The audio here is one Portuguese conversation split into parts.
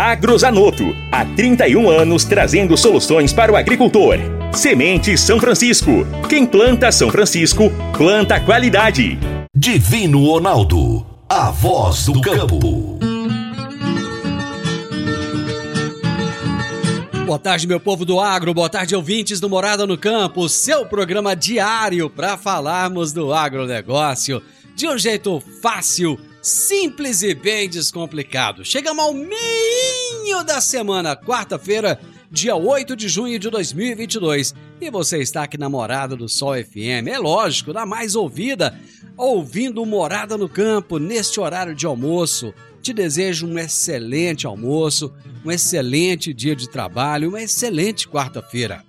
Agrozanoto. Há 31 anos trazendo soluções para o agricultor. Semente São Francisco. Quem planta São Francisco, planta qualidade. Divino Ronaldo. A voz do campo. Boa tarde, meu povo do agro, boa tarde, ouvintes do Morada no Campo, seu programa diário para falarmos do agronegócio de um jeito fácil, simples e bem descomplicado. Chegamos ao meio da semana, quarta-feira, dia 8 de junho de 2022. E você está aqui na Morada do Sol FM, é lógico, na mais ouvida, ouvindo Morada no Campo neste horário de almoço. Te desejo um excelente almoço, um excelente dia de trabalho, uma excelente quarta-feira.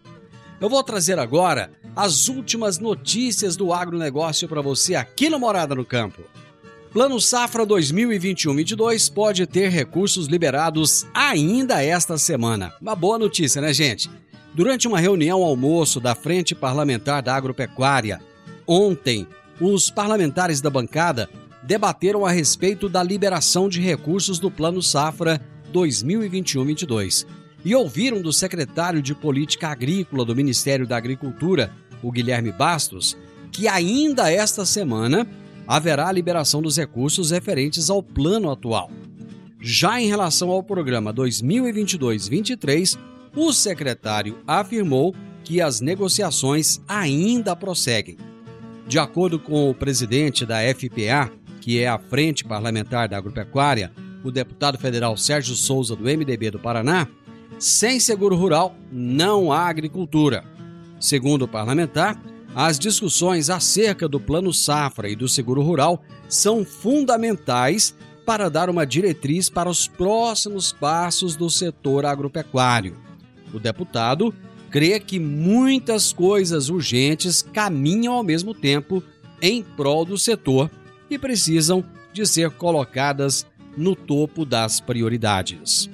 Eu vou trazer agora as últimas notícias do agronegócio para você aqui no Morada no Campo. Plano Safra 2021-22 pode ter recursos liberados ainda esta semana. Uma boa notícia, né, gente? Durante uma reunião almoço da Frente Parlamentar da Agropecuária, ontem, os parlamentares da bancada debateram a respeito da liberação de recursos do Plano Safra 2021-22 e ouviram do secretário de Política Agrícola do Ministério da Agricultura, o Guilherme Bastos, que ainda esta semana haverá a liberação dos recursos referentes ao plano atual. Já em relação ao programa 2022-23, o secretário afirmou que as negociações ainda prosseguem. De acordo com o presidente da FPA, que é a Frente Parlamentar da Agropecuária, o deputado federal Sérgio Souza, do MDB do Paraná, sem seguro rural não há agricultura. Segundo o parlamentar, as discussões acerca do Plano Safra e do seguro rural são fundamentais para dar uma diretriz para os próximos passos do setor agropecuário. O deputado crê que muitas coisas urgentes caminham ao mesmo tempo em prol do setor e precisam de ser colocadas no topo das prioridades.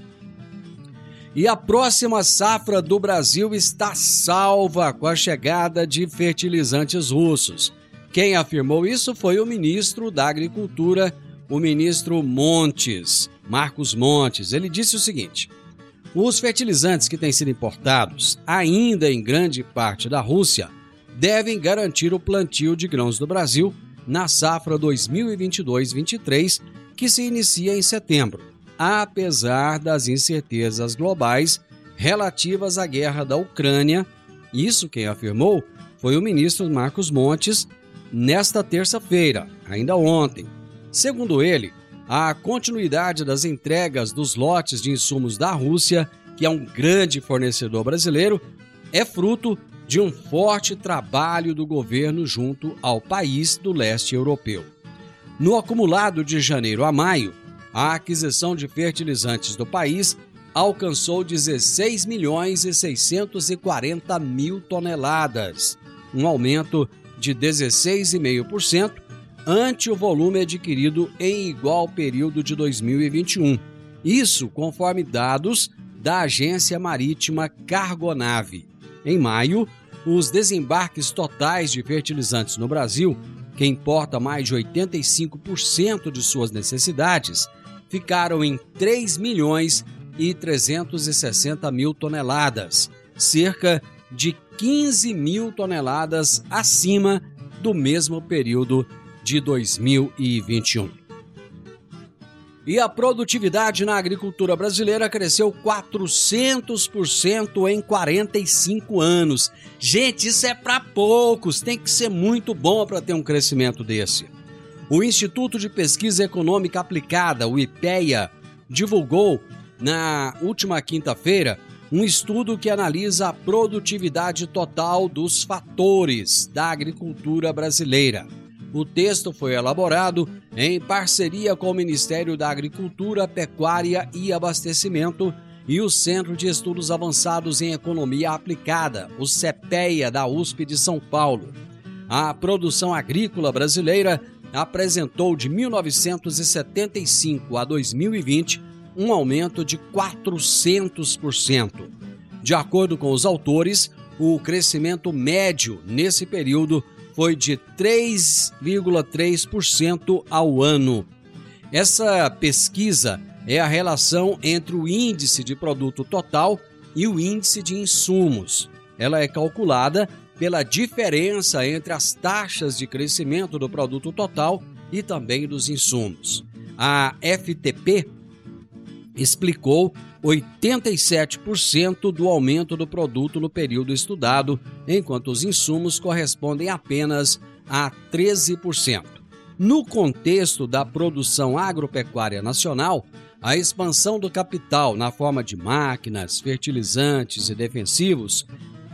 E a próxima safra do Brasil está salva com a chegada de fertilizantes russos. Quem afirmou isso foi o ministro da Agricultura, o ministro Montes, Marcos Montes. Ele disse o seguinte: os fertilizantes que têm sido importados, ainda em grande parte da Rússia, devem garantir o plantio de grãos do Brasil na safra 2022-23, que se inicia em setembro, apesar das incertezas globais relativas à guerra da Ucrânia. Isso quem afirmou foi o ministro Marcos Montes nesta terça-feira, ainda ontem. Segundo ele, a continuidade das entregas dos lotes de insumos da Rússia, que é um grande fornecedor brasileiro, é fruto de um forte trabalho do governo junto ao país do leste europeu. No acumulado de janeiro a maio, a aquisição de fertilizantes do país alcançou 16 milhões e 640 mil toneladas, um aumento de 16,5% ante o volume adquirido em igual período de 2021. Isso conforme dados da Agência Marítima Cargonave. Em maio, os desembarques totais de fertilizantes no Brasil, que importa mais de 85% de suas necessidades, ficaram em 3 milhões e 360 mil toneladas, cerca de 15 mil toneladas acima do mesmo período de 2021. E a produtividade na agricultura brasileira cresceu 400% em 45 anos. Gente, isso é para poucos, tem que ser muito bom para ter um crescimento desse. O Instituto de Pesquisa Econômica Aplicada, o IPEA, divulgou na última quinta-feira um estudo que analisa a produtividade total dos fatores da agricultura brasileira. O texto foi elaborado em parceria com o Ministério da Agricultura, Pecuária e Abastecimento e o Centro de Estudos Avançados em Economia Aplicada, o CEPEA da USP de São Paulo. A produção agrícola brasileira apresentou de 1975 a 2020 um aumento de 400%. De acordo com os autores, o crescimento médio nesse período foi de 3,3% ao ano. Essa pesquisa é a relação entre o índice de produto total e o índice de insumos. Ela é calculada pela diferença entre as taxas de crescimento do produto total e também dos insumos. A FTP explicou 87% do aumento do produto no período estudado, enquanto os insumos correspondem apenas a 13%. No contexto da produção agropecuária nacional, a expansão do capital na forma de máquinas, fertilizantes e defensivos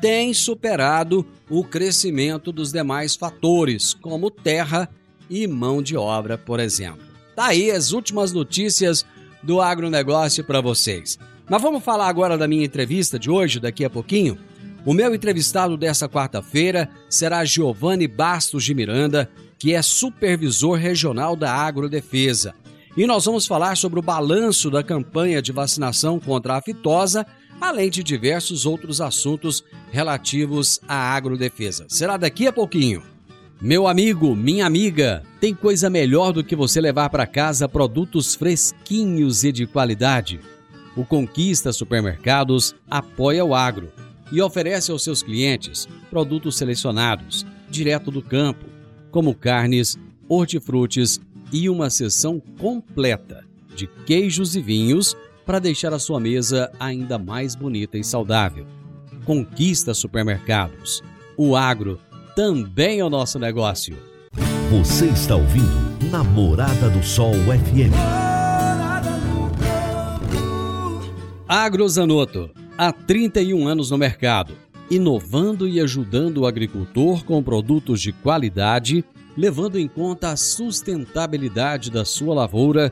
tem superado o crescimento dos demais fatores, como terra e mão de obra, por exemplo. Tá aí as últimas notícias do agronegócio para vocês. Mas vamos falar agora da minha entrevista de hoje, daqui a pouquinho. O meu entrevistado dessa quarta-feira será Giovanni Bastos de Miranda, que é supervisor regional da Agrodefesa. E nós vamos falar sobre o balanço da campanha de vacinação contra a fitosa, além de diversos outros assuntos relativos à agrodefesa. Será daqui a pouquinho. Meu amigo, minha amiga, tem coisa melhor do que você levar para casa produtos fresquinhos e de qualidade? O Conquista Supermercados apoia o agro e oferece aos seus clientes produtos selecionados, direto do campo, como carnes, hortifrutis e uma seção completa de queijos e vinhos para deixar a sua mesa ainda mais bonita e saudável. Conquista Supermercados. O agro também é o nosso negócio. Você está ouvindo Namorada do Sol FM. Agrozanoto, há 31 anos no mercado, inovando e ajudando o agricultor com produtos de qualidade, levando em conta a sustentabilidade da sua lavoura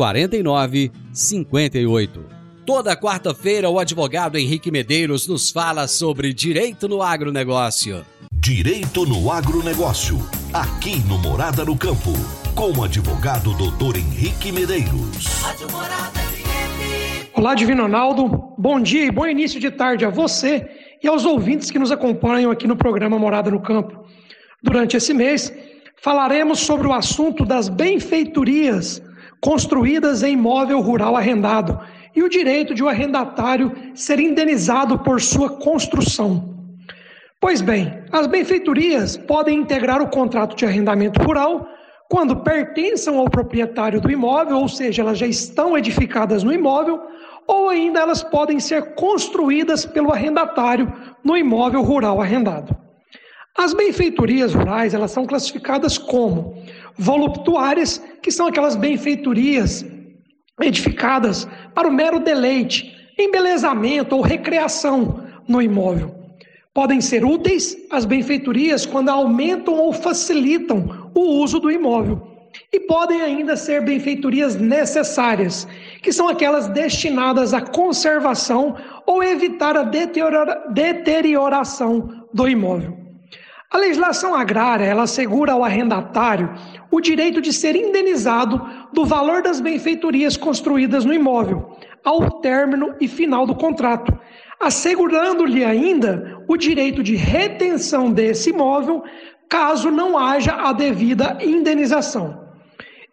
4958. Toda quarta-feira, o advogado Henrique Medeiros nos fala sobre direito no agronegócio. Direito no agronegócio. Aqui no Morada no Campo. Com o advogado doutor Henrique Medeiros. Olá, Divino Ronaldo. Bom dia e bom início de tarde a você e aos ouvintes que nos acompanham aqui no programa Morada no Campo. Durante esse mês, falaremos sobre o assunto das benfeitorias construídas em imóvel rural arrendado e o direito de o arrendatário ser indenizado por sua construção. Pois bem, as benfeitorias podem integrar o contrato de arrendamento rural quando pertençam ao proprietário do imóvel, ou seja, elas já estão edificadas no imóvel, ou ainda elas podem ser construídas pelo arrendatário no imóvel rural arrendado. As benfeitorias rurais, elas são classificadas como voluptuárias, que são aquelas benfeitorias edificadas para o mero deleite, embelezamento ou recreação no imóvel. Podem ser úteis as benfeitorias quando aumentam ou facilitam o uso do imóvel. E podem ainda ser benfeitorias necessárias, que são aquelas destinadas à conservação ou evitar a deterioração do imóvel. A legislação agrária, ela assegura ao arrendatário o direito de ser indenizado do valor das benfeitorias construídas no imóvel, ao término e final do contrato, assegurando-lhe ainda o direito de retenção desse imóvel caso não haja a devida indenização.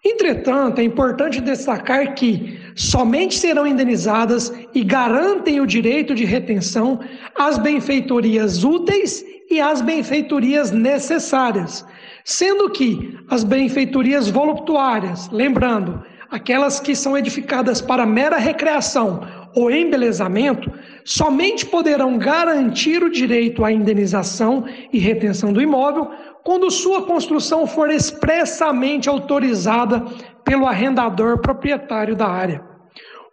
Entretanto, é importante destacar que somente serão indenizadas e garantem o direito de retenção as benfeitorias úteis e as benfeitorias necessárias, sendo que as benfeitorias voluptuárias, lembrando, aquelas que são edificadas para mera recreação ou embelezamento, somente poderão garantir o direito à indenização e retenção do imóvel quando sua construção for expressamente autorizada pelo arrendador proprietário da área.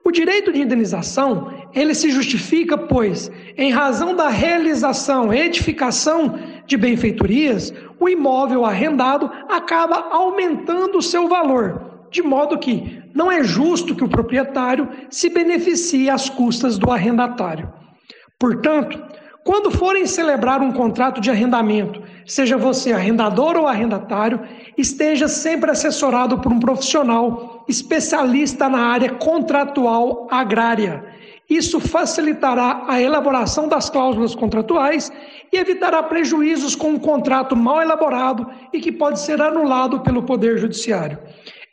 O direito de indenização, ele se justifica, pois, em razão da realização edificação de benfeitorias, o imóvel arrendado acaba aumentando o seu valor, de modo que não é justo que o proprietário se beneficie às custas do arrendatário. Portanto, quando forem celebrar um contrato de arrendamento, seja você arrendador ou arrendatário, esteja sempre assessorado por um profissional especialista na área contratual agrária. Isso facilitará a elaboração das cláusulas contratuais e evitará prejuízos com um contrato mal elaborado e que pode ser anulado pelo Poder Judiciário.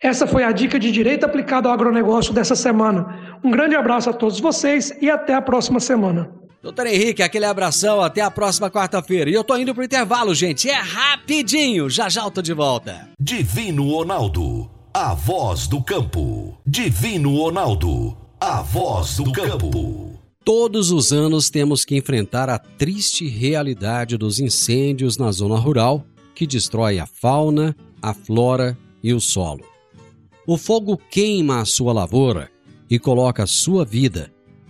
Essa foi a dica de direito aplicado ao agronegócio dessa semana. Um grande abraço a todos vocês e até a próxima semana. Doutor Henrique, aquele abração, até a próxima quarta-feira. E eu tô indo pro intervalo, gente. É rapidinho. Já já eu tô de volta. Divino Ronaldo, a voz do campo. Divino Ronaldo, a voz do campo. Todos os anos temos que enfrentar a triste realidade dos incêndios na zona rural que destrói a fauna, a flora e o solo. O fogo queima a sua lavoura e coloca a sua vida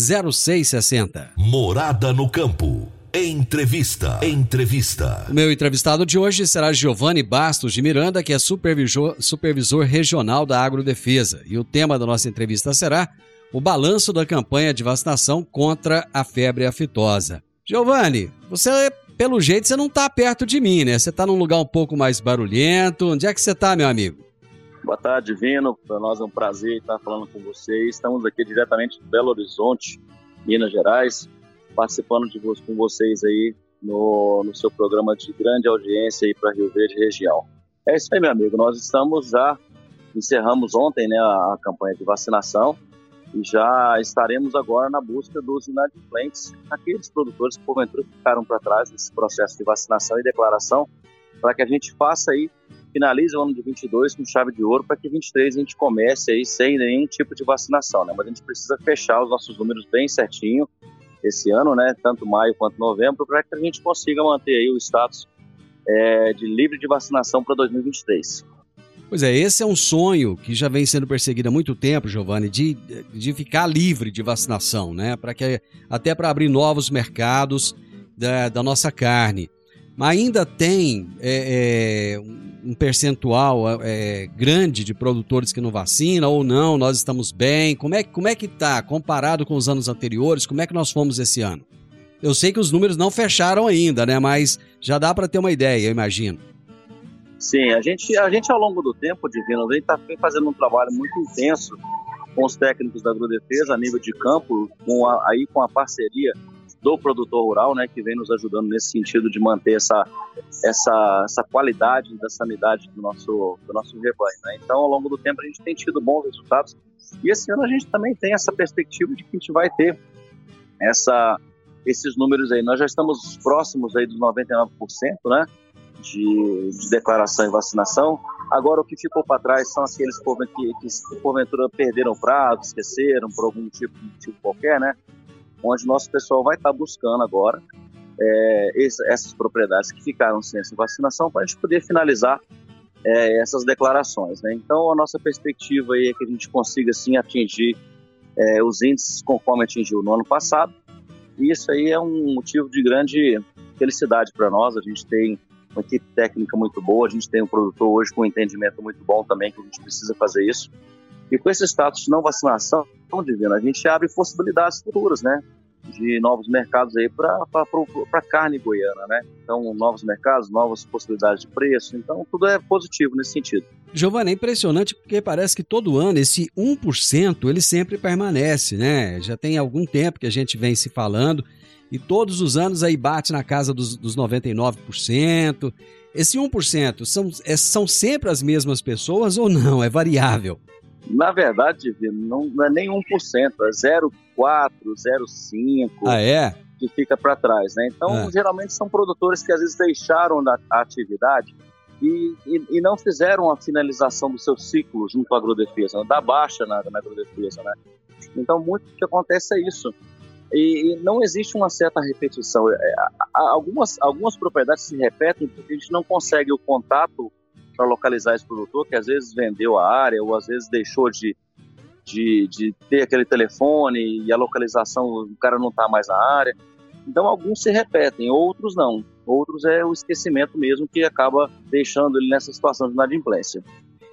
0660. Morada no campo. Entrevista. Entrevista. O meu entrevistado de hoje será Giovanni Bastos de Miranda, que é supervisor, supervisor regional da Agrodefesa. E o tema da nossa entrevista será o balanço da campanha de vacinação contra a febre aftosa. Giovanni, você, pelo jeito, você não está perto de mim, né? Você está num lugar um pouco mais barulhento. Onde é que você está, meu amigo? Boa tarde, Divino. Para nós é um prazer estar falando com vocês. Estamos aqui diretamente de Belo Horizonte, Minas Gerais, participando de, com vocês aí no, no seu programa de grande audiência aí para Rio Verde região. É isso aí, meu amigo. Nós estamos já encerramos ontem, né, a, a campanha de vacinação e já estaremos agora na busca dos inadimplentes, aqueles produtores que porventura ficaram para trás nesse processo de vacinação e declaração, para que a gente faça aí finalize o ano de 22 com chave de ouro para que 23 a gente comece aí sem nenhum tipo de vacinação, né? Mas a gente precisa fechar os nossos números bem certinho esse ano, né? Tanto maio quanto novembro, para que a gente consiga manter aí o status é, de livre de vacinação para 2023. Pois é, esse é um sonho que já vem sendo perseguido há muito tempo, Giovanni, de, de ficar livre de vacinação, né? Para que até para abrir novos mercados da, da nossa carne. Ainda tem é, é, um percentual é, grande de produtores que não vacinam ou não, nós estamos bem. Como é, como é que está comparado com os anos anteriores? Como é que nós fomos esse ano? Eu sei que os números não fecharam ainda, né? Mas já dá para ter uma ideia, eu imagino. Sim, a gente, a gente ao longo do tempo, Divino, a gente está fazendo um trabalho muito intenso com os técnicos da agrodefesa a nível de campo, com a, aí com a parceria do produtor rural, né, que vem nos ajudando nesse sentido de manter essa, essa, essa qualidade da sanidade do nosso, do nosso rebanho. Né? Então, ao longo do tempo, a gente tem tido bons resultados e esse ano a gente também tem essa perspectiva de que a gente vai ter essa, esses números aí. Nós já estamos próximos aí dos 99%, né, de, de declaração e vacinação. Agora, o que ficou para trás são aqueles que, que porventura perderam prazo, esqueceram por algum tipo, motivo qualquer, né? Onde nosso pessoal vai estar buscando agora é, essas propriedades que ficaram sem essa vacinação para a gente poder finalizar é, essas declarações. Né? Então, a nossa perspectiva é que a gente consiga sim atingir é, os índices conforme atingiu no ano passado E isso aí é um motivo de grande felicidade para nós. A gente tem uma equipe técnica muito boa, a gente tem um produtor hoje com um entendimento muito bom também, que a gente precisa fazer isso. E com esse status de não vacinação, divino, a gente abre possibilidades futuras, né? De novos mercados aí para carne goiana, né? Então, novos mercados, novas possibilidades de preço. Então, tudo é positivo nesse sentido. Giovanni, é impressionante porque parece que todo ano esse 1% ele sempre permanece, né? Já tem algum tempo que a gente vem se falando e todos os anos aí bate na casa dos, dos 99%. Esse 1% são, é, são sempre as mesmas pessoas ou não? É variável? Na verdade, não, não é nem 1%, é 0,4%, 0,5%. Ah, é? Que fica para trás, né? Então, é. geralmente são produtores que às vezes deixaram da atividade e, e, e, não fizeram a finalização do seu ciclo junto à agrodefesa, né? da baixa na, na agrodefesa, né? Então, muito que acontece é isso. E, e não existe uma certa repetição. É, algumas, algumas propriedades se repetem porque a gente não consegue o contato para localizar esse produtor, que às vezes vendeu a área ou às vezes deixou de, de, de ter aquele telefone e a localização, o cara não está mais na área. Então, alguns se repetem, outros não. Outros é o esquecimento mesmo que acaba deixando ele nessa situação de inadimplência.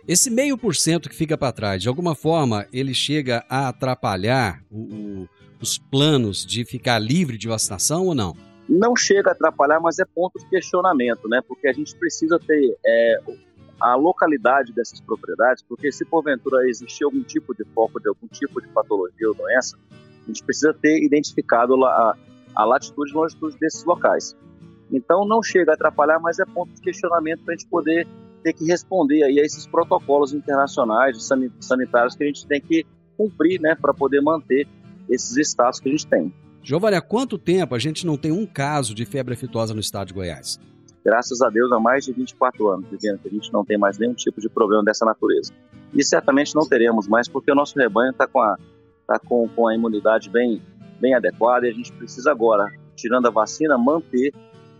Esse meio por cento que fica para trás, de alguma forma, ele chega a atrapalhar o, o, os planos de ficar livre de vacinação ou não? Não chega a atrapalhar, mas é ponto de questionamento, né? Porque a gente precisa ter é, a localidade dessas propriedades, porque se porventura existir algum tipo de foco de algum tipo de patologia ou doença, a gente precisa ter identificado a, a latitude e longitude desses locais. Então não chega a atrapalhar, mas é ponto de questionamento para a gente poder ter que responder aí a esses protocolos internacionais sanitários que a gente tem que cumprir, né, para poder manter esses estados que a gente tem. Giovanni, há quanto tempo a gente não tem um caso de febre aftosa no estado de Goiás? Graças a Deus, há mais de 24 anos, dizendo que a gente não tem mais nenhum tipo de problema dessa natureza. E certamente não teremos mais, porque o nosso rebanho está com, a, tá com, com a imunidade bem, bem adequada e a gente precisa agora, tirando a vacina, manter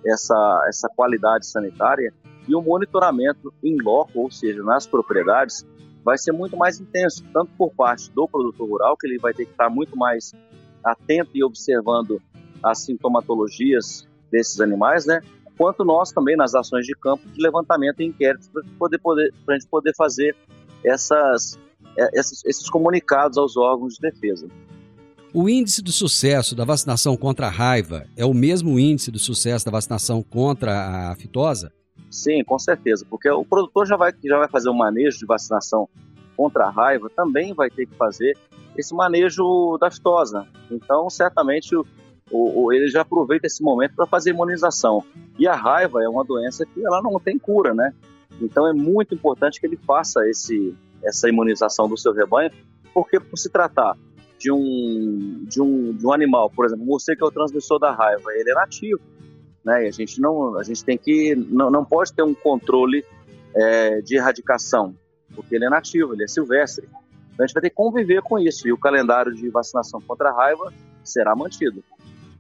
essa, essa qualidade sanitária e o monitoramento em loco, ou seja, nas propriedades, vai ser muito mais intenso, tanto por parte do produtor rural, que ele vai ter que estar muito mais atento e observando as sintomatologias desses animais, né? Quanto nós também nas ações de campo de levantamento e inquéritos para poder, poder, a gente poder fazer essas, é, esses, esses comunicados aos órgãos de defesa. O índice de sucesso da vacinação contra a raiva é o mesmo índice de sucesso da vacinação contra a fitosa? Sim, com certeza, porque o produtor já vai, já vai fazer o manejo de vacinação contra a raiva, também vai ter que fazer esse manejo da fitosa. Então, certamente, o, o, ele já aproveita esse momento para fazer imunização. E a raiva é uma doença que ela não tem cura, né? Então é muito importante que ele faça esse, essa imunização do seu rebanho, porque por se tratar de um, de um, de um animal, por exemplo, você que é o transmissor da raiva, ele é nativo, né? E a gente não, a gente tem que, não, não pode ter um controle é, de erradicação, porque ele é nativo, ele é silvestre. Então a gente vai ter que conviver com isso e o calendário de vacinação contra a raiva será mantido.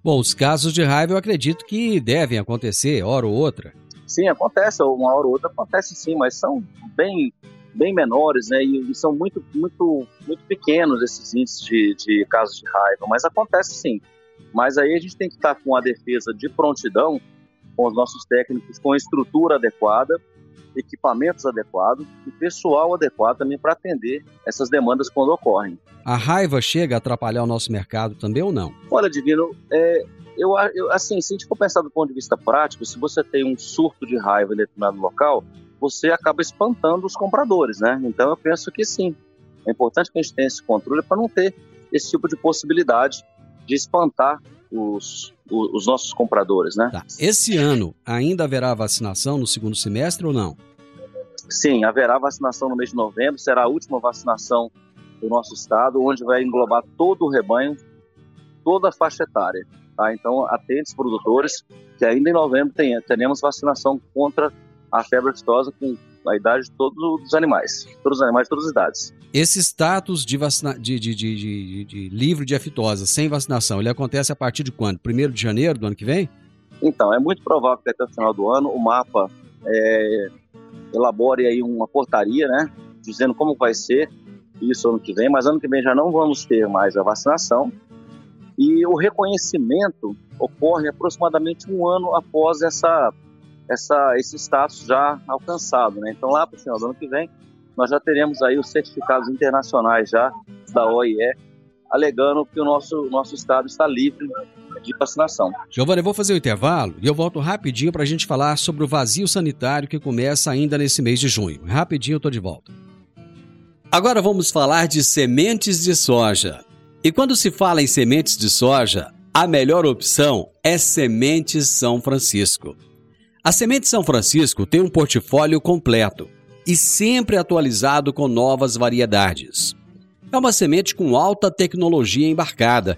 Bom, os casos de raiva eu acredito que devem acontecer, hora ou outra. Sim, acontece, uma hora ou outra acontece sim, mas são bem, bem menores, né? E, são muito, muito, muito pequenos esses índices de, de casos de raiva, mas acontece sim. Mas aí a gente tem que estar com a defesa de prontidão, com os nossos técnicos, com a estrutura adequada equipamentos adequados e pessoal adequado também para atender essas demandas quando ocorrem. A raiva chega a atrapalhar o nosso mercado também ou não? Olha, Divino, é, eu, eu, assim, se a gente for pensar do ponto de vista prático, se você tem um surto de raiva em determinado local, você acaba espantando os compradores, né? Então eu penso que sim. É importante que a gente tenha esse controle para não ter esse tipo de possibilidade de espantar os, os, os nossos compradores, né? Tá. Esse ano ainda haverá vacinação no segundo semestre ou não? Sim, haverá vacinação no mês de novembro, será a última vacinação do nosso estado, onde vai englobar todo o rebanho, toda a faixa etária. Tá? Então, atentos produtores, que ainda em novembro tem, teremos vacinação contra a febre aftosa com a idade de todos os animais, todos os animais de todas as idades. Esse status de, vacina... de, de, de, de, de livre de aftosa sem vacinação, ele acontece a partir de quando? Primeiro de janeiro do ano que vem? Então, é muito provável que até o final do ano o mapa é, elabore aí uma portaria, né, dizendo como vai ser isso ano que vem, mas ano que vem já não vamos ter mais a vacinação E o reconhecimento ocorre aproximadamente um ano após essa, essa, esse status já alcançado. Né? Então, lá para o final do ano que vem, nós já teremos aí os certificados internacionais já da OIE, alegando que o nosso, nosso estado está livre de vacinação. Giovanni, eu vou fazer o intervalo e eu volto rapidinho para a gente falar sobre o vazio sanitário que começa ainda nesse mês de junho. Rapidinho eu tô de volta. Agora vamos falar de sementes de soja. E quando se fala em sementes de soja, a melhor opção é Sementes São Francisco. A Semente São Francisco tem um portfólio completo e sempre atualizado com novas variedades. É uma semente com alta tecnologia embarcada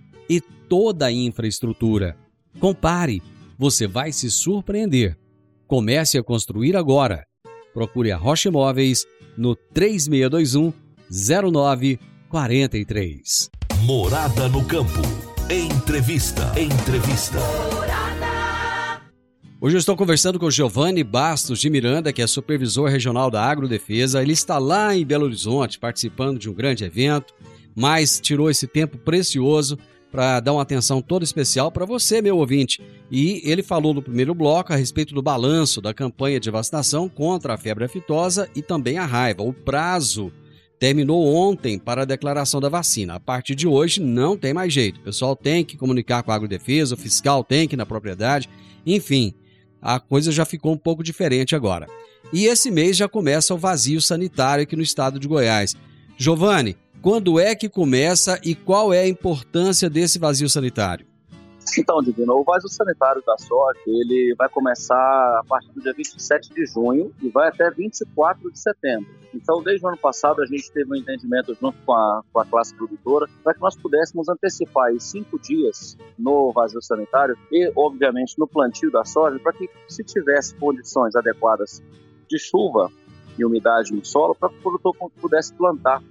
e toda a infraestrutura. Compare, você vai se surpreender. Comece a construir agora. Procure a Rocha Imóveis no 3621 0943. Morada no campo. Entrevista. Entrevista. Hoje eu estou conversando com Giovanni Bastos de Miranda, que é supervisor regional da Agrodefesa. Ele está lá em Belo Horizonte participando de um grande evento, mas tirou esse tempo precioso para dar uma atenção toda especial para você, meu ouvinte. E ele falou no primeiro bloco a respeito do balanço da campanha de vacinação contra a febre aftosa e também a raiva. O prazo terminou ontem para a declaração da vacina. A partir de hoje não tem mais jeito. O pessoal tem que comunicar com a agrodefesa, o fiscal tem que ir na propriedade. Enfim, a coisa já ficou um pouco diferente agora. E esse mês já começa o vazio sanitário aqui no estado de Goiás. Giovanni, quando é que começa e qual é a importância desse vazio sanitário? Então, Divino, o vazio sanitário da soja, ele vai começar a partir do dia 27 de junho e vai até 24 de setembro. Então, desde o ano passado, a gente teve um entendimento junto com a, com a classe produtora para que nós pudéssemos antecipar cinco dias no vazio sanitário e, obviamente, no plantio da soja, para que, se tivesse condições adequadas de chuva e umidade no solo, para que o produtor pudesse plantar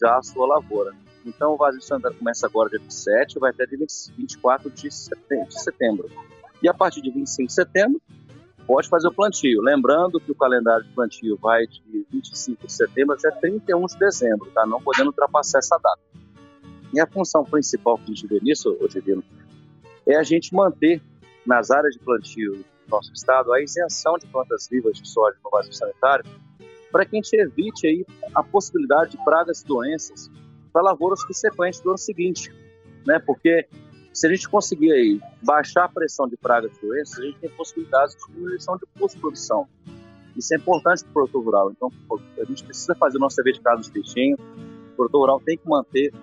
já a sua lavoura. Então o vazio sanitário começa agora dia 27 vai até dia 24 de setembro. E a partir de 25 de setembro, pode fazer o plantio. Lembrando que o calendário de plantio vai de 25 de setembro até 31 de dezembro, tá? Não podendo ultrapassar essa data. E a função principal que a gente vê nisso, Divino, é a gente manter nas áreas de plantio do nosso estado a isenção de plantas vivas de soja no vazio sanitário, para que a gente evite aí a possibilidade de pragas e doenças para lavouras subsequentes do ano seguinte, né? Porque se a gente conseguir aí baixar a pressão de pragas e doenças, a gente tem possibilidades de diminuição de custo de produção. Isso é importante para o produtor rural. Então, a gente precisa fazer o nosso dever de casa de peixinho. O produtor rural tem que manter,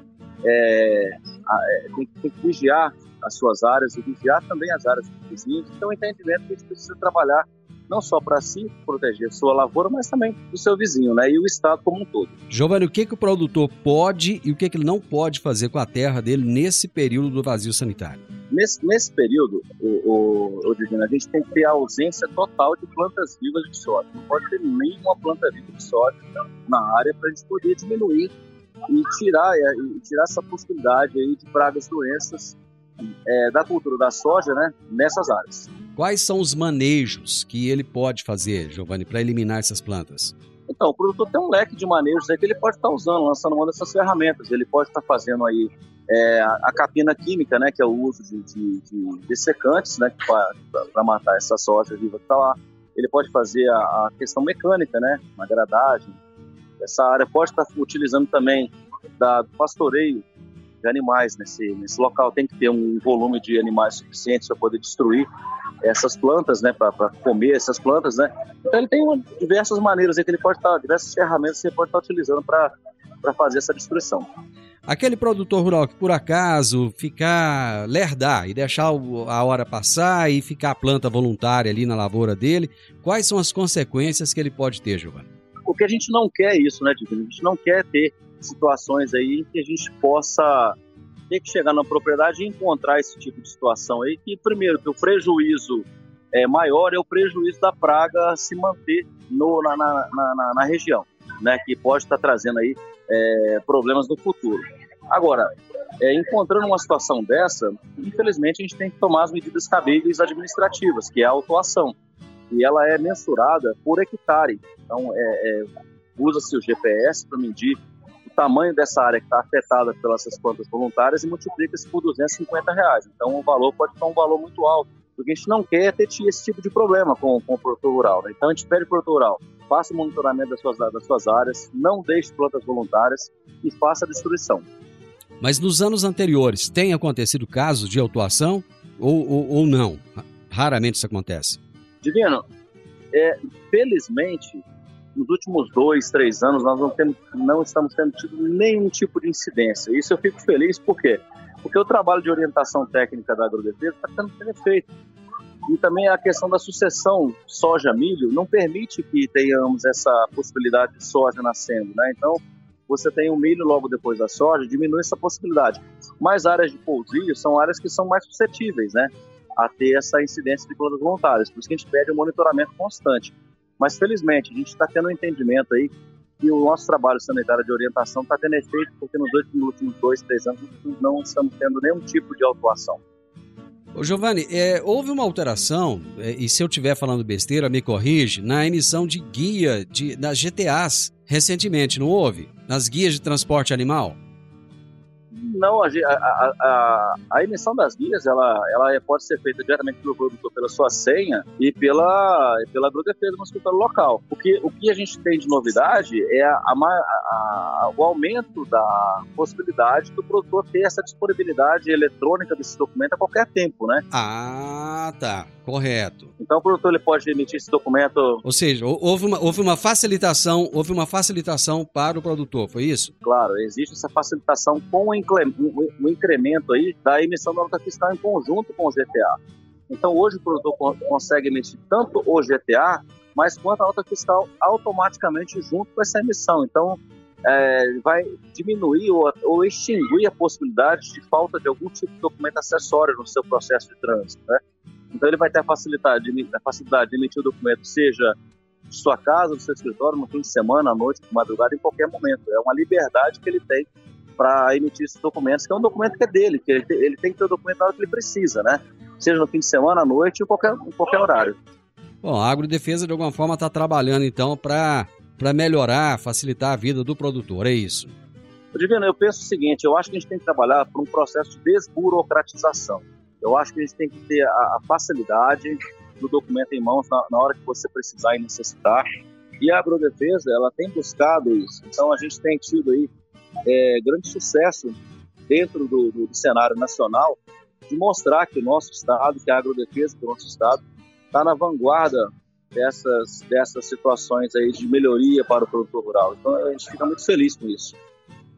é, é, tem, tem, que vigiar as suas áreas e vigiar também as áreas dos vizinhos. Então, entendimento que a gente precisa trabalhar não só para si proteger sua lavoura, mas também do seu vizinho, né? E o estado como um todo. Giovanni, o que, que o produtor pode e o que, que ele não pode fazer com a terra dele nesse período do vazio sanitário? Nesse, nesse período, o, o, o Divino, a gente tem que ter a ausência total de plantas vivas de soja. Não pode ter nenhuma planta viva de soja na área para a gente poder diminuir e tirar, e tirar essa possibilidade aí de pragas, doenças é, da cultura da soja né, nessas áreas. Quais são os manejos que ele pode fazer, Giovanni, para eliminar essas plantas? Então, o produtor tem um leque de manejos aí que ele pode estar usando, lançando uma dessas ferramentas. Ele pode estar fazendo aí é, a capina química, né, que é o uso de, de, de né, para matar essa soja viva que está lá. Ele pode fazer a, a, questão mecânica, né, uma gradagem. Essa área pode estar utilizando também da, do pastoreio de animais nesse, nesse local. Tem que ter um volume de animais suficiente para poder destruir essas plantas, né, para comer essas plantas, né. Então ele tem diversas maneiras aí que ele pode estar, diversas ferramentas que ele pode estar utilizando para fazer essa destruição. Aquele produtor rural que por acaso ficar lerdar e deixar a hora passar e ficar a planta voluntária ali na lavoura dele, quais são as consequências que ele pode ter, Giovanni? O que a gente não quer é isso, né, Divino? A gente não quer ter situações aí em que a gente possa ter que chegar na propriedade e encontrar esse tipo de situação aí, que primeiro, que o prejuízo é maior é o prejuízo da praga se manter no, na, na, na, na região, né, que pode estar trazendo aí é, problemas no futuro. Agora, é, encontrando uma situação dessa, infelizmente a gente tem que tomar as medidas cabíveis administrativas, que é a autuação, e ela é mensurada por hectare. Então, é, é usa-se o GPS para medir tamanho dessa área que está afetada pelas plantas voluntárias e multiplica-se por 250 reais. Então o valor pode ficar um valor muito alto, porque a gente não quer ter esse tipo de problema com, com o produtor rural. Né? Então a gente pede para o produtor rural, faça o monitoramento das suas, das suas áreas, não deixe plantas voluntárias e faça a destruição. Mas nos anos anteriores, tem acontecido casos de autuação ou, ou, ou não? Raramente isso acontece. Divino, é, felizmente, nos últimos dois, três anos, nós não, temos, não estamos tendo tido nenhum tipo de incidência. Isso eu fico feliz, por quê? Porque o trabalho de orientação técnica da agrodefesa está sendo feito. E também a questão da sucessão soja-milho não permite que tenhamos essa possibilidade de soja nascendo, né? Então, você tem o milho logo depois da soja, diminui essa possibilidade. Mas áreas de pousio são áreas que são mais suscetíveis, né? A ter essa incidência de plantas voluntárias. Por isso que a gente pede um monitoramento constante. Mas, felizmente, a gente está tendo um entendimento aí que o nosso trabalho sanitário de orientação está tendo efeito, porque nos últimos dois, três anos não estamos tendo nenhum tipo de autuação. Ô Giovanni, é, houve uma alteração, é, e se eu estiver falando besteira, me corrige, na emissão de guia de, das GTAs recentemente, não houve? Nas guias de transporte animal? Não, a, a, a, a, emissão das guias, ela, ela é, pode ser feita diretamente pelo produtor, pela sua senha e pela, pela agrodefesa no escritório local. Porque o que a gente tem de novidade é o aumento da possibilidade do produtor ter essa disponibilidade eletrônica desse documento a qualquer tempo, né? Ah, tá. Correto. Então o produtor ele pode emitir esse documento. Ou seja, houve uma, houve uma facilitação, houve uma facilitação para o produtor, foi isso? Claro, existe essa facilitação com o incremento aí da emissão da nota fiscal em conjunto com o GTA. Então hoje o produtor consegue emitir tanto o GTA, mas quanto a nota fiscal automaticamente junto com essa emissão. Então é, vai diminuir ou, ou, extinguir a possibilidade de falta de algum tipo de documento acessório no seu processo de trânsito. Né? Então ele vai ter a facilidade, a facilidade de emitir o documento, seja de sua casa, do seu escritório, no fim de semana, à noite, de madrugada, em qualquer momento. É uma liberdade que ele tem para emitir esses documentos, que é um documento que é dele, que ele, ele tem que ter o documento na hora que ele precisa, né? Seja no fim de semana, à noite, ou qualquer, em qualquer horário. Bom, a agrodefesa de alguma forma está trabalhando então para melhorar, facilitar a vida do produtor, é isso? Divino, eu penso o seguinte, eu acho que a gente tem que trabalhar por um processo de desburocratização. Eu acho que a gente tem que ter a, a facilidade do documento em mãos na, na, hora que você precisar e necessitar. E a agrodefesa, ela tem buscado isso. Então, a gente tem tido aí é, grande sucesso dentro do, do, do, cenário nacional de mostrar que o nosso Estado, que a agrodefesa do nosso Estado, está na vanguarda dessas, dessas situações aí de melhoria para o produtor rural. Então, a gente fica muito feliz com isso.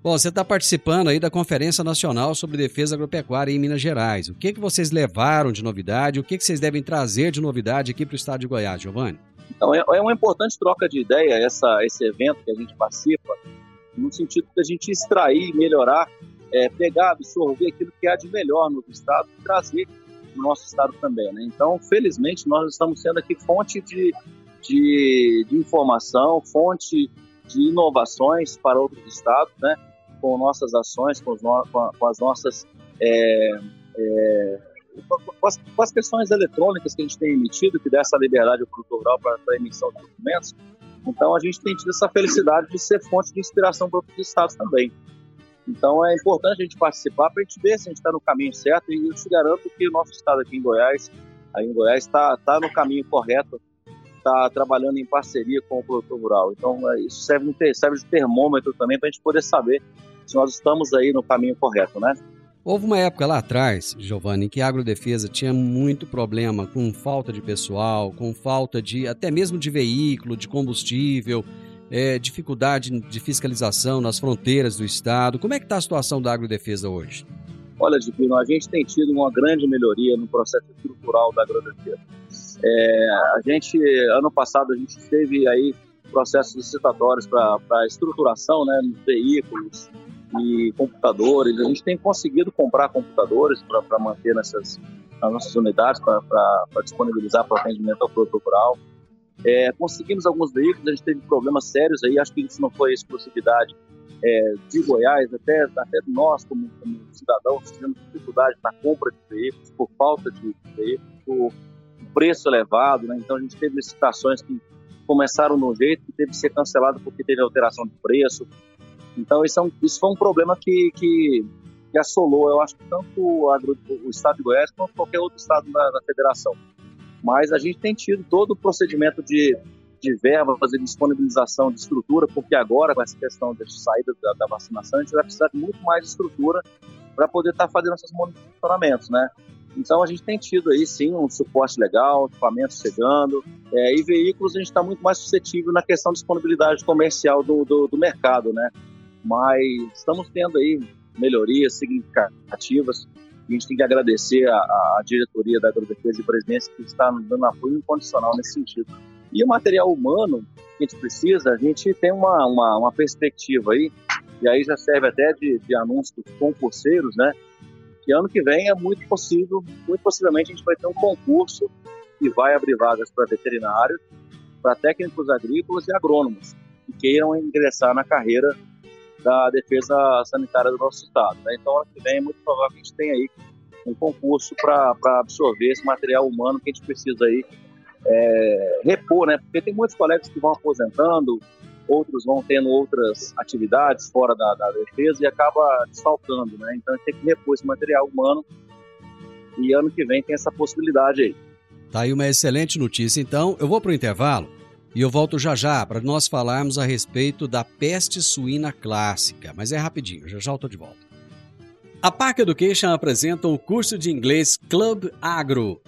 Bom, você está participando aí da Conferência Nacional sobre Defesa Agropecuária em Minas Gerais. O que, que vocês levaram de novidade? O que, que vocês devem trazer de novidade aqui para o estado de Goiás, Giovanni? Então, é, é uma importante troca de ideia essa, esse evento que a gente participa, no sentido de a gente extrair, melhorar, é, pegar, absorver aquilo que há de melhor no estado e trazer no nosso estado também. Né? Então, felizmente, nós estamos sendo aqui fonte de, de, de informação, fonte de inovações para outros estados, né? com nossas ações, com, no, com as nossas. É, é, com, as, com, as, questões eletrônicas que a gente tem emitido, que dá essa liberdade ao produtor rural para a emissão de documentos. Então, a gente tem tido essa felicidade de ser fonte de inspiração para outros estados também. Então, é importante a gente participar para a gente ver se a gente está no caminho certo. E eu te garanto que o nosso estado aqui em Goiás, aí em Goiás, está tá no caminho correto está trabalhando em parceria com o produtor rural. Então, é, isso serve, serve de termômetro também para a gente poder saber se nós estamos aí no caminho correto, né? Houve uma época lá atrás, Giovanni, em que a agrodefesa tinha muito problema com falta de pessoal, com falta de até mesmo de veículo, de combustível, é, dificuldade de fiscalização nas fronteiras do estado. Como é que está a situação da agrodefesa hoje? Olha, Divino, a gente tem tido uma grande melhoria no processo estrutural da agrodefesa. É, a gente, ano passado, a gente teve aí processos licitatórios para estruturação, né, nos veículos, e computadores. A gente tem conseguido comprar computadores para manter nessas nas nossas unidades, para disponibilizar para atendimento ao produto rural. É, conseguimos alguns veículos, a gente teve problemas sérios aí, acho que isso não foi exclusividade é, de Goiás, até, até nós, como, como cidadãos, tivemos dificuldade na compra de veículos por falta de veículos, por preço elevado, né? então a gente teve licitações que começaram um jeito que teve que ser cancelado porque teve alteração de preço, então, isso, é um, isso foi um problema que, que, que, assolou, eu acho tanto o, estado de Goiás quanto qualquer outro estado da federação. Mas a gente tem tido todo o procedimento de, de verba, fazer disponibilização de estrutura, porque agora, com essa questão de saída da, da vacinação, a gente vai precisar de muito mais estrutura para poder estar tá fazendo esses monitoramentos, né? Então a gente tem tido aí sim um suporte legal, equipamentos chegando, é, e veículos a gente está muito mais suscetível na questão de disponibilidade comercial do, do, do mercado, né? Mas estamos tendo aí melhorias significativas. A gente tem que agradecer a, a diretoria da Agrodefesa e Presidência que está nos dando apoio incondicional nesse sentido. E o material humano que a gente precisa, a gente tem uma, uma, uma perspectiva aí, e aí já serve até de, de anúncio dos concurseiros, né? Que ano que vem é muito possível, muito possivelmente a gente vai ter um concurso que vai abrir vagas para veterinários, para técnicos agrícolas e agrônomos que queiram ingressar na carreira da defesa sanitária do nosso estado. Né? Então, ano que vem é muito provável que a gente tenha aí um concurso para absorver esse material humano que a gente precisa aí é, repor, né? Porque tem muitos colegas que vão aposentando, outros vão tendo outras atividades fora da, da defesa e acaba desfalcando, né? Então a gente tem que repor esse material humano e ano que vem tem essa possibilidade aí. Tá aí uma excelente notícia. Então, eu vou para o intervalo. E eu volto já já para nós falarmos a respeito da peste suína clássica, mas é rapidinho, já já eu tô de volta. A Park Education apresenta o curso de inglês Club Agro,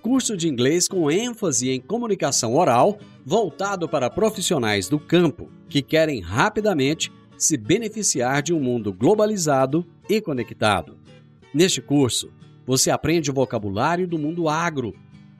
curso de inglês com ênfase em comunicação oral, voltado para profissionais do campo que querem rapidamente se beneficiar de um mundo globalizado e conectado. Neste curso, você aprende o vocabulário do mundo agro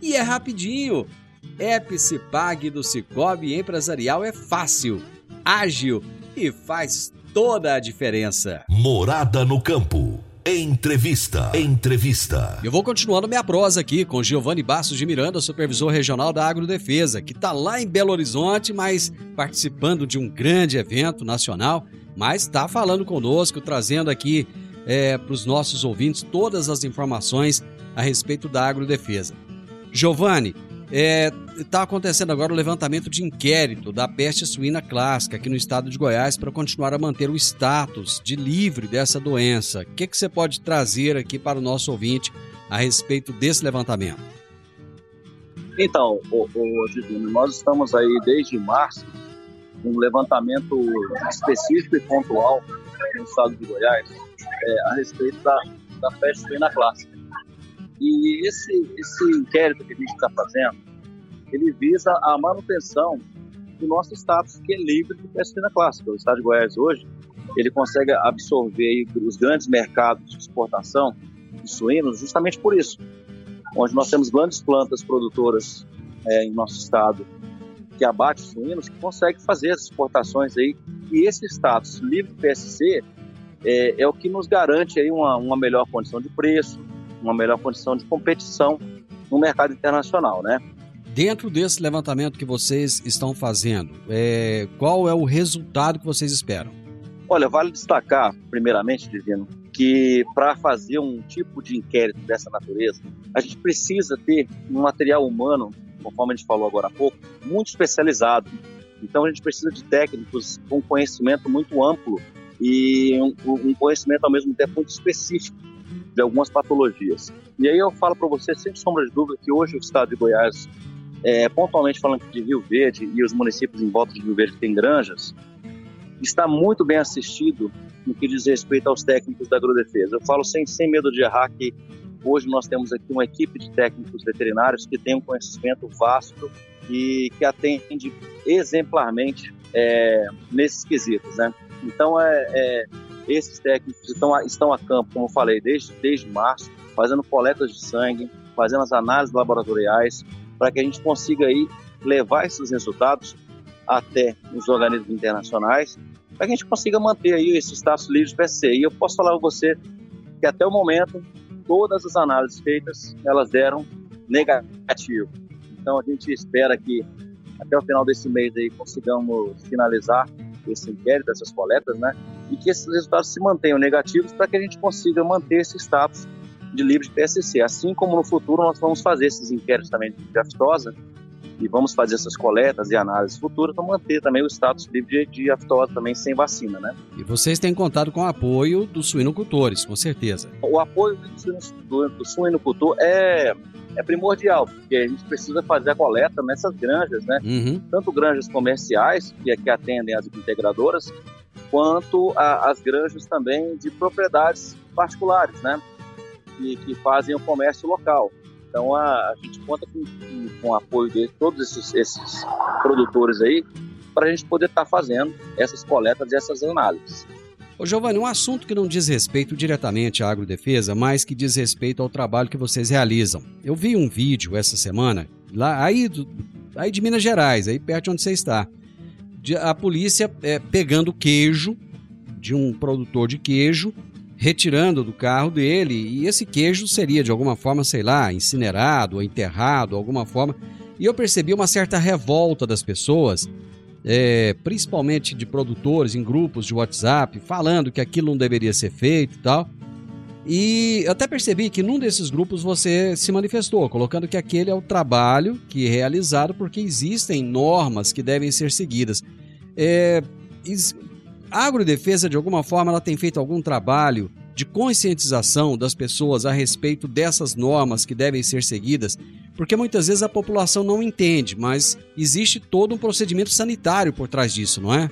e é rapidinho. Epicipag do Cicobi Empresarial é fácil, ágil e faz toda a diferença. Morada no campo. Entrevista. Entrevista. Eu vou continuando minha prosa aqui com Giovanni Bastos de Miranda, supervisor regional da Agrodefesa, que está lá em Belo Horizonte, mas participando de um grande evento nacional, mas está falando conosco, trazendo aqui é, para os nossos ouvintes todas as informações a respeito da agrodefesa. Giovanni, Está acontecendo agora o levantamento de inquérito da peste suína clássica aqui no estado de Goiás para continuar a manter o status de livre dessa doença. O que, que você pode trazer aqui para o nosso ouvinte a respeito desse levantamento? Então, o, o nós estamos aí desde março um levantamento específico e pontual no estado de Goiás é, a respeito da, da peste suína clássica. E esse, esse inquérito que a gente está fazendo, ele visa a manutenção do nosso status que é livre de peste suína clássica. O estado de Goiás hoje, ele consegue absorver os grandes mercados de exportação de suínos justamente por isso. Onde nós temos grandes plantas produtoras é, em nosso estado que abate suínos, que consegue fazer as exportações aí. E esse status livre de PSC é, é o que nos garante aí uma, uma melhor condição de preço, uma melhor condição de competição no mercado internacional, né? Dentro desse levantamento que vocês estão fazendo, é, qual é o resultado que vocês esperam? Olha, vale destacar, primeiramente, Divino, que para fazer um tipo de inquérito dessa natureza, a gente precisa ter um material humano, conforme a gente falou agora há pouco, muito especializado. Então a gente precisa de técnicos com conhecimento muito amplo e um, um conhecimento ao mesmo tempo muito específico de algumas patologias. E aí eu falo para você, sem sombra de dúvida, que hoje o estado de Goiás, é, pontualmente falando de Rio Verde e os municípios em volta de Rio Verde que têm granjas, está muito bem assistido no que diz respeito aos técnicos da agrodefesa. Eu falo sem, sem medo de errar que hoje nós temos aqui uma equipe de técnicos veterinários que tem um conhecimento vasto e que atende exemplarmente é, nesses quesitos, né? Então, é, é, esses técnicos estão, estão a campo, como eu falei, desde, desde março, fazendo coletas de sangue, fazendo as análises laboratoriais, para que a gente consiga aí levar esses resultados até os organismos internacionais, para que a gente consiga manter aí esse status livre de PSC. E eu posso falar para você que até o momento, todas as análises feitas, elas deram negativo. Então a gente espera que até o final desse mês aí consigamos finalizar esse inquérito, essas coletas, né? E que esses resultados se mantenham negativos para que a gente consiga manter esse status de livre de PSC. Assim como no futuro nós vamos fazer esses inquéritos também de aftosa e vamos fazer essas coletas e análises futuras para manter também o status livre de, de aftosa também sem vacina, né? E vocês têm contado com o apoio dos suinocultores, com certeza. O apoio do, do suinocultor é é primordial, porque a gente precisa fazer a coleta nessas granjas, né? Uhum. Tanto granjas comerciais, que, que atendem as integradoras, quanto as granjas também de propriedades particulares, né? Que, que fazem o comércio local. Então a, a gente conta com, com, o apoio de todos esses, esses produtores aí para a gente poder estar tá fazendo essas coletas e essas análises. Ô Giovanni, um assunto que não diz respeito diretamente à agrodefesa, mas que diz respeito ao trabalho que vocês realizam. Eu vi um vídeo essa semana, lá aí, do, aí de Minas Gerais, aí perto de onde você está. De, a polícia é, pegando queijo de um produtor de queijo, retirando do carro dele, e esse queijo seria de alguma forma, sei lá, incinerado ou enterrado, alguma forma. E eu percebi uma certa revolta das pessoas é, principalmente de produtores em grupos de WhatsApp, falando que aquilo não deveria ser feito e tal. E até percebi que num desses grupos você se manifestou, colocando que aquele é o trabalho que é realizado porque existem normas que devem ser seguidas. É, a agrodefesa, de alguma forma, ela tem feito algum trabalho de conscientização das pessoas a respeito dessas normas que devem ser seguidas porque muitas vezes a população não entende, mas existe todo um procedimento sanitário por trás disso, não é?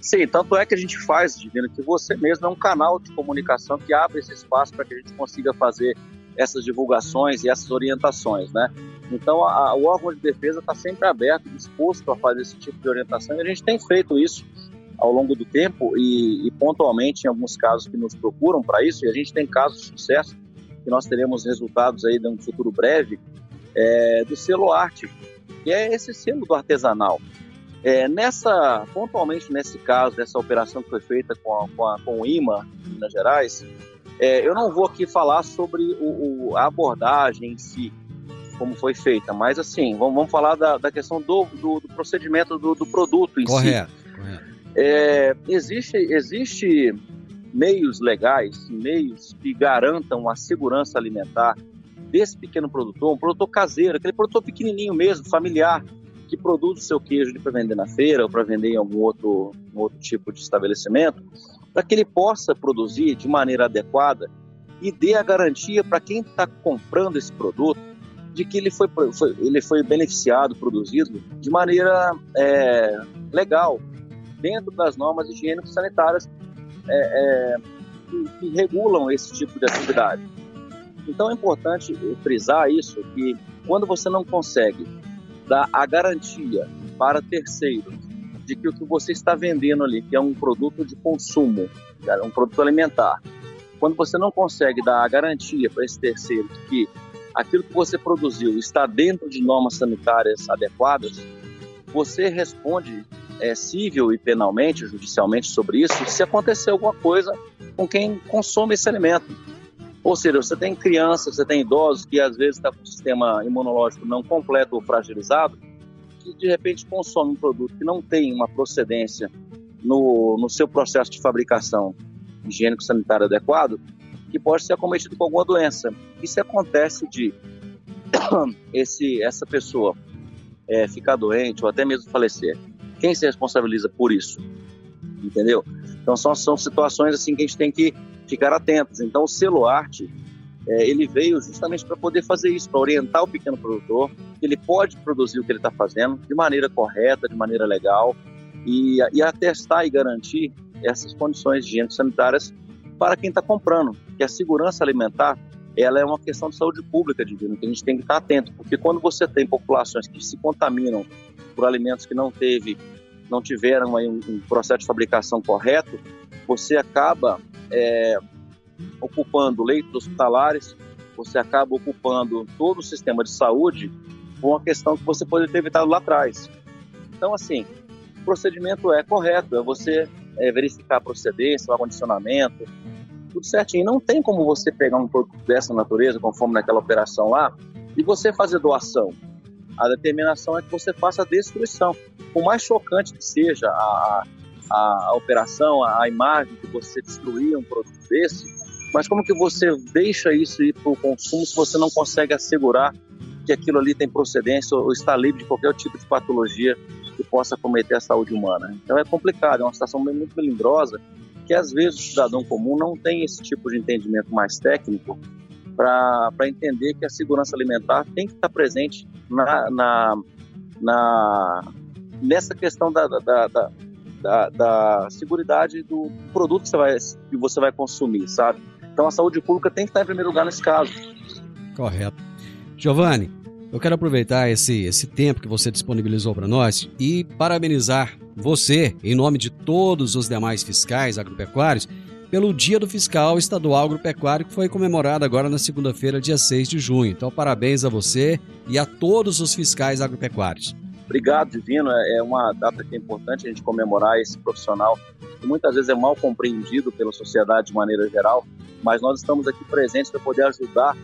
Sim, tanto é que a gente faz, Divino, que você mesmo é um canal de comunicação que abre esse espaço para que a gente consiga fazer essas divulgações e essas orientações, né? Então, a, o órgão de defesa está sempre aberto, disposto a fazer esse tipo de orientação e a gente tem feito isso ao longo do tempo e, e pontualmente em alguns casos que nos procuram para isso e a gente tem casos de sucesso que nós teremos resultados aí um futuro breve é, do selo arte, que é esse selo do artesanal. É, nessa, pontualmente nesse caso, dessa operação que foi feita com, a, com, a, com o IMA, em Minas Gerais, é, eu não vou aqui falar sobre o, o, a abordagem em si, como foi feita, mas assim, vamos, vamos falar da, da questão do, do, do procedimento do, do, produto em correto, si. Correto. É, existe, existe meios legais, meios que garantam a segurança alimentar desse pequeno produtor, um produtor caseiro, aquele produtor pequenininho mesmo, familiar, que produz o seu queijo para vender na feira ou para vender em algum outro, um outro tipo de estabelecimento, para que ele possa produzir de maneira adequada e dê a garantia para quem está comprando esse produto de que ele foi, foi, ele foi beneficiado, produzido de maneira é, legal, dentro das normas higiênicas sanitárias é, é, que, que, regulam esse tipo de atividade. Então é importante frisar isso, que quando você não consegue dar a garantia para terceiros de que o que você está vendendo ali, que é um produto de consumo, um produto alimentar, quando você não consegue dar a garantia para esse terceiro de que aquilo que você produziu está dentro de normas sanitárias adequadas, você responde é, civil e penalmente, judicialmente sobre isso, se acontecer alguma coisa com quem consome esse alimento. Ou seja, você tem crianças, você tem idosos que às vezes estão tá com o sistema imunológico não completo ou fragilizado, que de repente consome um produto que não tem uma procedência no, no seu processo de fabricação higiênico-sanitário adequado, que pode ser acometido com alguma doença. E se acontece de esse, essa pessoa é, ficar doente ou até mesmo falecer, quem se responsabiliza por isso? Entendeu? Então são, são situações assim que a gente tem que ficar atentos. Então o selo arte é, ele veio justamente para poder fazer isso, para orientar o pequeno produtor que ele pode produzir o que ele está fazendo de maneira correta, de maneira legal e, e atestar e garantir essas condições higiênico-sanitárias para quem está comprando, que a segurança alimentar ela é uma questão de saúde pública, divino, que a gente tem que estar atento, porque quando você tem populações que se contaminam por alimentos que não teve, não tiveram aí um, um processo de fabricação correto, você acaba é, ocupando leitos hospitalares, você acaba ocupando todo o sistema de saúde com uma questão que você poderia ter evitado lá atrás. Então, assim, o procedimento é correto, é você é, verificar a procedência, o acondicionamento, tudo certinho. Não tem como você pegar um produto dessa natureza, conforme naquela operação lá, e você fazer doação. A determinação é que você faça a destruição. Por mais chocante que seja a, a, a operação, a, a, imagem que você destruir um produto desse, mas como que você deixa isso ir para o consumo se você não consegue assegurar que aquilo ali tem procedência ou está livre de qualquer tipo de patologia que possa cometer a saúde humana? Então é complicado, é uma situação muito melindrosa que às vezes o cidadão comum não tem esse tipo de entendimento mais técnico para entender que a segurança alimentar tem que estar presente na, na, na nessa questão da, da, da, da, da segurança do produto que você, vai, que você vai consumir, sabe? Então a saúde pública tem que estar em primeiro lugar nesse caso. Correto. Giovanni, eu quero aproveitar esse, esse tempo que você disponibilizou para nós e parabenizar você, em nome de todos os demais fiscais agropecuários, pelo Dia do Fiscal Estadual Agropecuário, que foi comemorado agora na segunda-feira, dia 6 de junho. Então, parabéns a você e a todos os fiscais agropecuários. Obrigado, Divino. É, é uma data que é importante a gente comemorar esse profissional que muitas vezes é mal compreendido pela sociedade de maneira geral, mas nós estamos aqui presentes para poder ajudar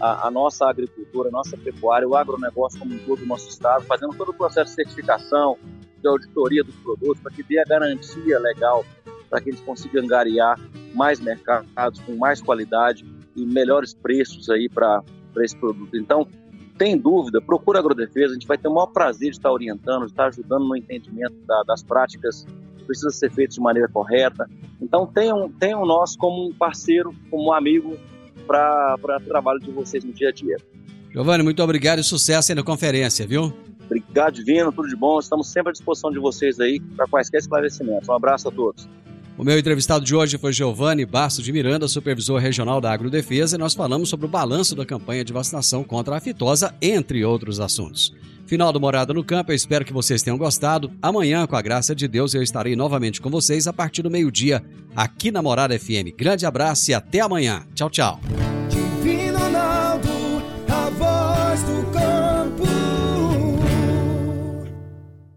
a, a, nossa agricultura, a nossa pecuária, o agronegócio como um todo do nosso estado, fazendo todo o processo de certificação, de auditoria dos produtos, para que dê a garantia legal para que eles consigam angariar mais mercados com mais qualidade e melhores preços aí para esse produto. Então, tem dúvida, procura a Agrodefesa, a gente vai ter o maior prazer de estar orientando, de estar ajudando no entendimento da, das práticas que precisam ser feitas de maneira correta. Então, tenham, tenham nós como um parceiro, como um amigo para o trabalho de vocês no dia a dia. Giovanni, muito obrigado e sucesso aí na conferência, viu? Obrigado, Divino, tudo de bom. Estamos sempre à disposição de vocês aí para quaisquer esclarecimentos. Um abraço a todos. O meu entrevistado de hoje foi Giovanni Bastos de Miranda, supervisor regional da Agrodefesa, e nós falamos sobre o balanço da campanha de vacinação contra a fitosa, entre outros assuntos. Final do Morada no Campo, eu espero que vocês tenham gostado. Amanhã, com a graça de Deus, eu estarei novamente com vocês a partir do meio-dia, aqui na Morada FM. Grande abraço e até amanhã. Tchau, tchau.